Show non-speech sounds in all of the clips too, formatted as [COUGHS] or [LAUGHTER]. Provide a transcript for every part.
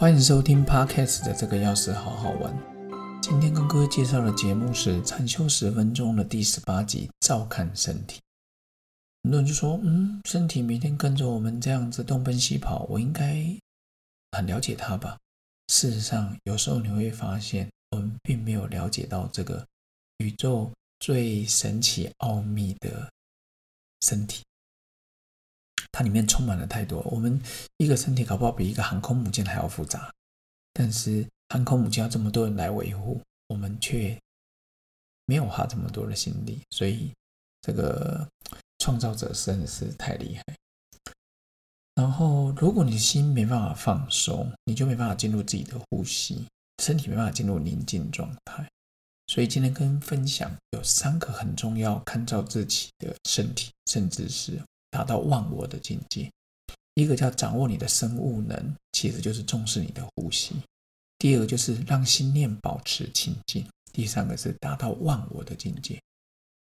欢迎收听 Podcast 的这个钥匙好好玩。今天跟各位介绍的节目是禅修十分钟的第十八集，照看身体。很多人就说：“嗯，身体每天跟着我们这样子东奔西跑，我应该很了解它吧？”事实上，有时候你会发现，我们并没有了解到这个宇宙最神奇奥秘的身体。它里面充满了太多，我们一个身体搞不好比一个航空母舰还要复杂，但是航空母舰要这么多人来维护，我们却没有花这么多的心力，所以这个创造者真的是太厉害。然后，如果你的心没办法放松，你就没办法进入自己的呼吸，身体没办法进入宁静状态。所以今天跟分享有三个很重要，看照自己的身体，甚至是。达到忘我的境界，一个叫掌握你的生物能，其实就是重视你的呼吸；第二个就是让心念保持清净；第三个是达到忘我的境界。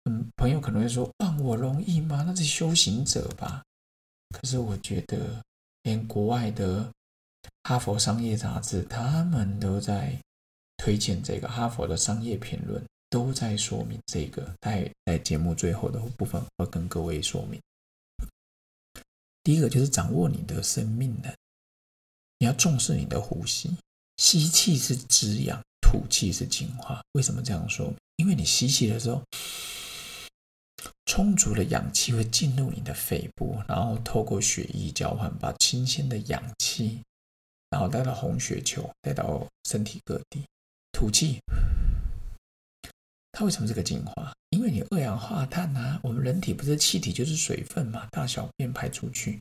嗯，朋友可能会说忘我容易吗？那是修行者吧。可是我觉得，连国外的哈佛商业杂志，他们都在推荐这个哈佛的商业评论，都在说明这个。在在节目最后的部分，会跟各位说明。第一个就是掌握你的生命能，你要重视你的呼吸，吸气是滋养，吐气是净化。为什么这样说？因为你吸气的时候，充足的氧气会进入你的肺部，然后透过血液交换，把新鲜的氧气，然后带到红血球，带到身体各地。吐气。它为什么是个净化？因为你二氧化碳啊，我们人体不是气体就是水分嘛，大小便排出去，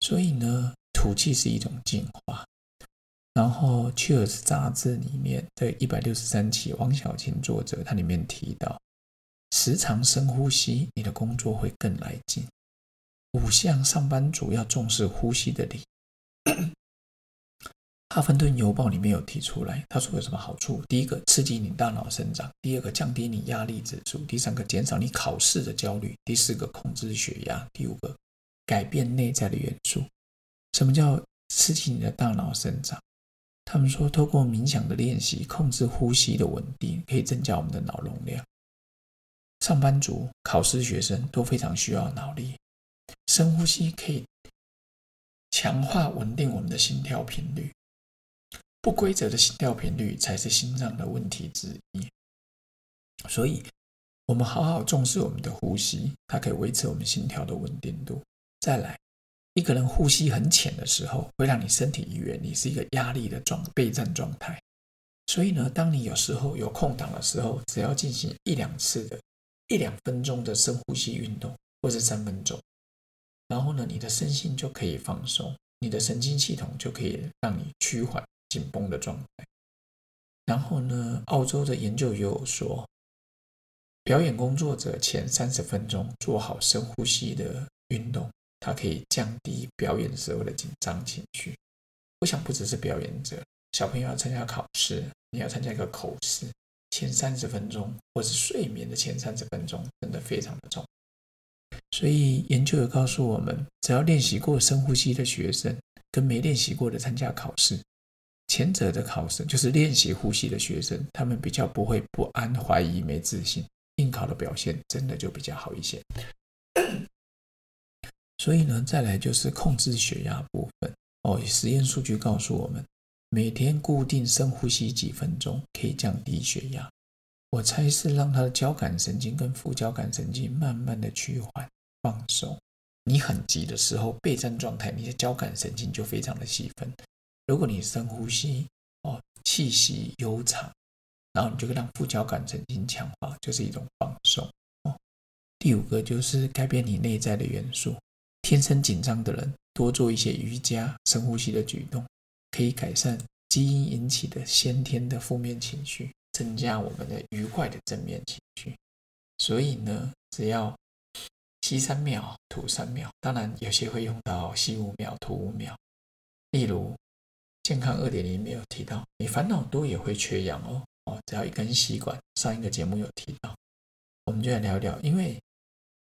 所以呢，吐气是一种净化。然后《Cheers》杂志里面的一百六十三期，王小琴作者，他里面提到，时常深呼吸，你的工作会更来劲。五项上班族要重视呼吸的力。《哈芬顿邮报》里面有提出来，他说有什么好处？第一个，刺激你大脑生长；第二个，降低你压力指数；第三个，减少你考试的焦虑；第四个，控制血压；第五个，改变内在的元素。什么叫刺激你的大脑生长？他们说，透过冥想的练习，控制呼吸的稳定，可以增加我们的脑容量。上班族、考试学生都非常需要脑力，深呼吸可以强化、稳定我们的心跳频率。不规则的心跳频率才是心脏的问题之一，所以，我们好好重视我们的呼吸，它可以维持我们心跳的稳定度。再来，一个人呼吸很浅的时候，会让你身体以为你是一个压力的状备战状态。所以呢，当你有时候有空档的时候，只要进行一两次的一两分钟的深呼吸运动，或者三分钟，然后呢，你的身心就可以放松，你的神经系统就可以让你趋缓。紧绷的状态。然后呢，澳洲的研究也有说，表演工作者前三十分钟做好深呼吸的运动，它可以降低表演时候的紧张情绪。我想不只是表演者，小朋友要参加考试，你要参加一个口试，前三十分钟或是睡眠的前三十分钟，真的非常的重。所以研究也告诉我们，只要练习过深呼吸的学生，跟没练习过的参加考试。前者的考生就是练习呼吸的学生，他们比较不会不安、怀疑、没自信，应考的表现真的就比较好一些。所以呢，再来就是控制血压部分哦。实验数据告诉我们，每天固定深呼吸几分钟可以降低血压。我猜是让他的交感神经跟副交感神经慢慢的趋缓放松。你很急的时候，备战状态，你的交感神经就非常的兴奋。如果你深呼吸哦，气息悠长，然后你就会让副交感神经强化，就是一种放松哦。第五个就是改变你内在的元素，天生紧张的人多做一些瑜伽、深呼吸的举动，可以改善基因引起的先天的负面情绪，增加我们的愉快的正面情绪。所以呢，只要吸三秒，吐三秒，当然有些会用到吸五秒，吐五秒，例如。健康二点零没有提到，你烦恼多也会缺氧哦。哦，只要一根吸管，上一个节目有提到，我们就来聊聊。因为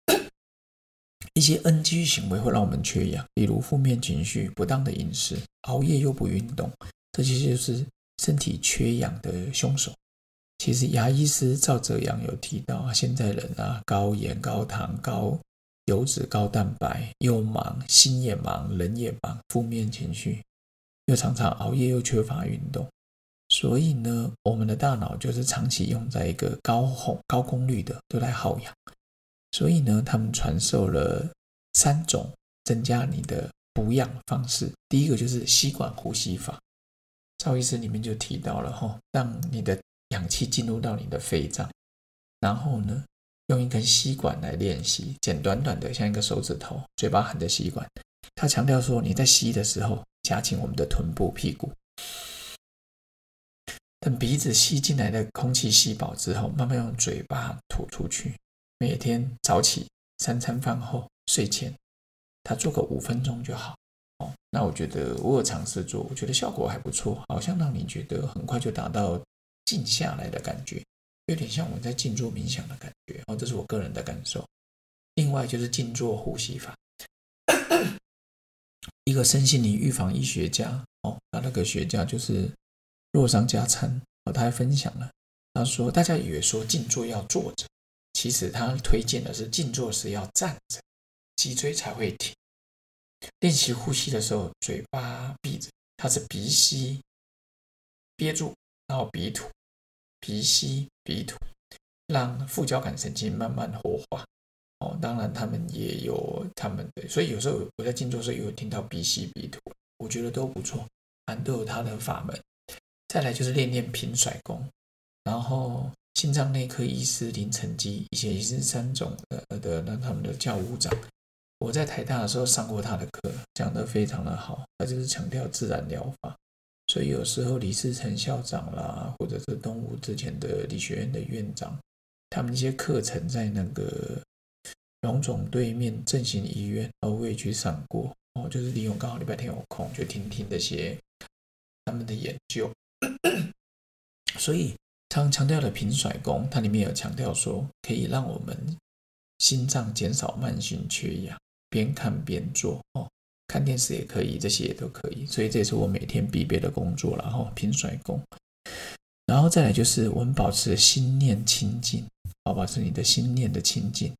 [COUGHS] 一些 NG 行为会让我们缺氧，例如负面情绪、不当的饮食、熬夜又不运动，这些就是身体缺氧的凶手。其实牙医师赵哲阳有提到啊，现在人啊，高盐、高糖、高油脂、高蛋白，又忙，心也忙，人也忙，负面情绪，又常常熬夜，又缺乏运动，所以呢，我们的大脑就是长期用在一个高红高功率的都来耗氧，所以呢，他们传授了三种增加你的补氧方式，第一个就是吸管呼吸法，赵医师里面就提到了哈，让你的氧气进入到你的肺脏，然后呢，用一根吸管来练习，剪短短的，像一个手指头，嘴巴含着吸管。他强调说，你在吸的时候，夹紧我们的臀部、屁股，等鼻子吸进来的空气吸饱之后，慢慢用嘴巴吐出去。每天早起、三餐饭后、睡前，他做个五分钟就好。哦，那我觉得我有尝试做，我觉得效果还不错，好像让你觉得很快就达到。静下来的感觉，有点像我们在静坐冥想的感觉哦，这是我个人的感受。另外就是静坐呼吸法，一个身心灵预防医学家哦，他那个学家就是洛桑加参哦，他还分享了，他说大家以为说静坐要坐着，其实他推荐的是静坐时要站着，脊椎才会挺。练习呼吸的时候，嘴巴闭着，它是鼻吸憋住。然后鼻吐，鼻吸鼻吐，让副交感神经慢慢活化。哦，当然他们也有他们的，所以有时候我在静坐时有听到鼻吸鼻吐，我觉得都不错，反正都有他的法门。再来就是练练平甩功，然后心脏内科医师林成基以前也是三种的的那他们的教务长，我在台大的时候上过他的课，讲得非常的好，他就是强调自然疗法。所以有时候李世成校长啦，或者是东吴之前的理学院的院长，他们一些课程在那个荣总对面正兴医院，我也去上过哦，就是利用刚好礼拜天有空，就听听这些他们的研究。[COUGHS] 所以常强调的平甩功，它里面有强调说，可以让我们心脏减少慢性缺氧，边看边做哦。看电视也可以，这些也都可以，所以这是我每天必备的工作了哈。平甩功，然后再来就是我们保持心念清净，哦，保持你的心念的清净，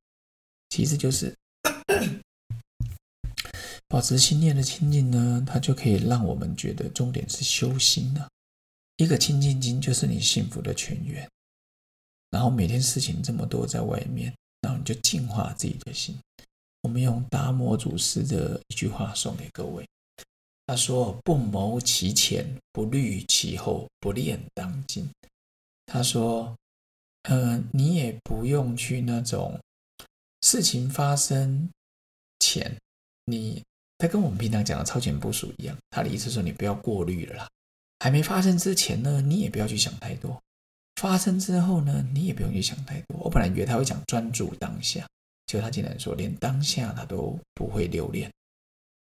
其实就是 [COUGHS] 保持心念的清净呢，它就可以让我们觉得重点是修心了。一个清净心就是你幸福的泉源，然后每天事情这么多在外面，然后你就净化自己的心。我们用达摩祖师的一句话送给各位，他说：“不谋其前，不虑其后，不恋当今。”他说：“嗯，你也不用去那种事情发生前，你他跟我们平常讲的超前部署一样。他的意思说，你不要过滤了啦。还没发生之前呢，你也不要去想太多；发生之后呢，你也不用去想太多。我本来以为他会讲专注当下。”结果他竟然说，连当下他都不会留恋，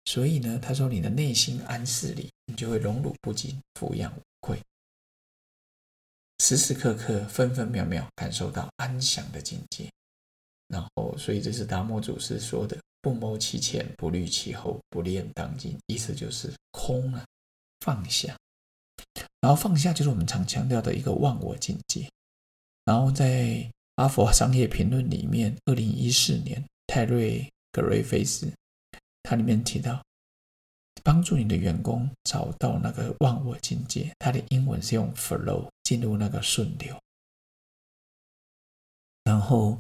所以呢，他说你的内心安适里，你就会荣辱不惊，俯仰无愧，时时刻刻、分分秒秒感受到安详的境界。然后，所以这是达摩祖师说的：“不谋其前，不虑其后，不恋当今。”意思就是空了，放下。然后放下就是我们常强调的一个忘我境界。然后在《哈佛商业评论》里面，二零一四年，泰瑞·格瑞菲斯，他里面提到，帮助你的员工找到那个忘我境界。他的英文是用 “flow” 进入那个顺流。然后，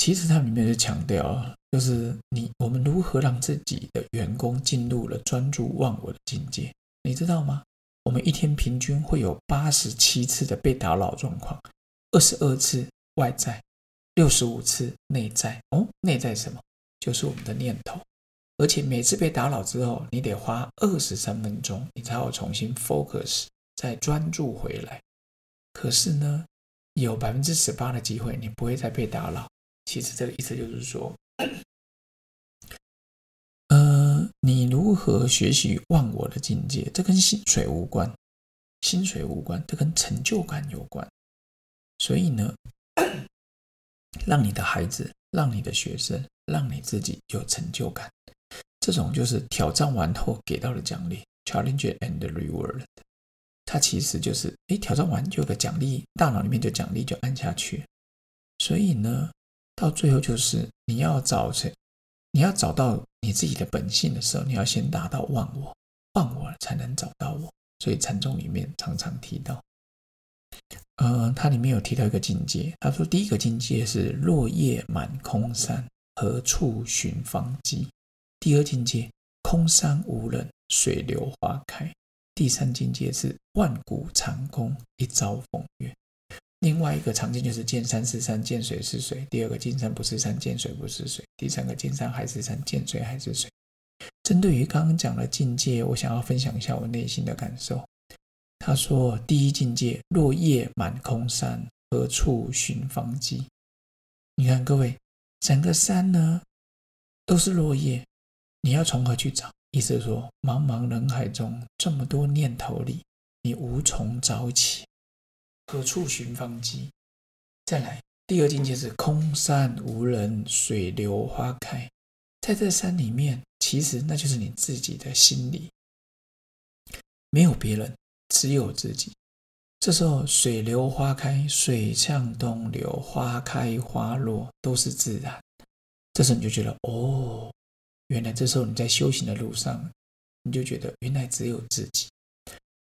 其实它里面就强调，就是你我们如何让自己的员工进入了专注忘我的境界？你知道吗？我们一天平均会有八十七次的被打扰状况，二十二次。外在六十五次，内在哦，内在什么？就是我们的念头。而且每次被打扰之后，你得花二十三分钟，你才要重新 focus，再专注回来。可是呢，有百分之十八的机会，你不会再被打扰。其实这个意思就是说，呃，你如何学习忘我的境界？这跟薪水无关，薪水无关，这跟成就感有关。所以呢？让你的孩子，让你的学生，让你自己有成就感。这种就是挑战完后给到的奖励，challenge and reward。它其实就是，哎，挑战完就有个奖励，大脑里面就奖励就按下去。所以呢，到最后就是你要找成，你要找到你自己的本性的时候，你要先达到忘我，忘我才能找到我。所以禅宗里面常常提到，呃，它里面有提到一个境界，他说第一个境界是落叶满空山，何处寻芳迹？第二境界空山无人，水流花开。第三境界是万古长空，一朝风月。另外一个常见就是见山是山，见水是水。第二个见山不是山，见水不是水。第三个见山还是山，见水还是水。针对于刚刚讲的境界，我想要分享一下我内心的感受。他说：第一境界，落叶满空山，何处寻芳迹？你看各位，整个山呢都是落叶，你要从何去找？意思是说，茫茫人海中这么多念头里，你无从找起。何处寻芳迹？再来，第二境界是空山无人，水流花开。在这山里面，其实那就是你自己的心里，没有别人，只有自己。这时候，水流花开，水向东流，花开花落都是自然。这时候你就觉得，哦，原来这时候你在修行的路上，你就觉得原来只有自己。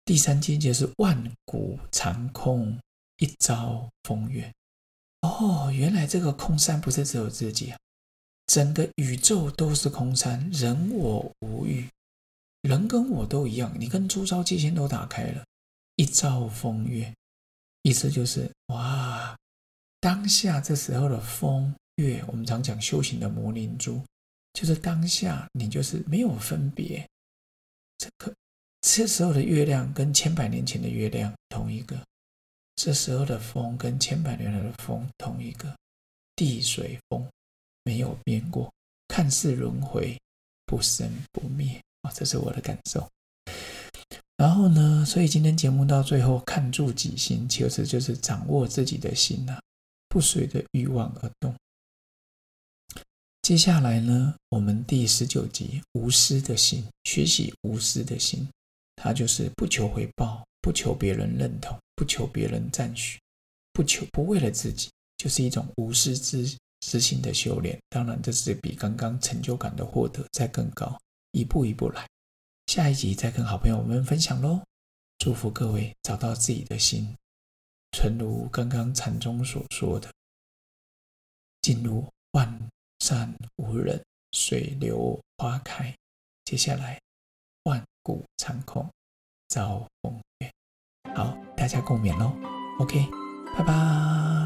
第三境界是万古长空，一朝风月。哦，原来这个空山不是只有自己啊，整个宇宙都是空山，人我无欲，人跟我都一样，你跟周遭界限都打开了。一朝风月，意思就是哇，当下这时候的风月，我们常讲修行的魔灵珠，就是当下你就是没有分别，这个。这时候的月亮跟千百年前的月亮同一个，这时候的风跟千百年来的风同一个，地水风没有变过，看似轮回，不生不灭啊，这是我的感受。然后呢，所以今天节目到最后，看住己心，其实就是掌握自己的心呐，不随着欲望而动。接下来呢，我们第十九集无私的心，学习无私的心。他就是不求回报，不求别人认同，不求别人赞许，不求不为了自己，就是一种无私之之心的修炼。当然，这是比刚刚成就感的获得再更高，一步一步来。下一集再跟好朋友们分享喽。祝福各位找到自己的心，诚如刚刚禅宗所说的，进入万山无人，水流花开。接下来。万故长空，照风月。好，大家共勉喽。OK，拜拜。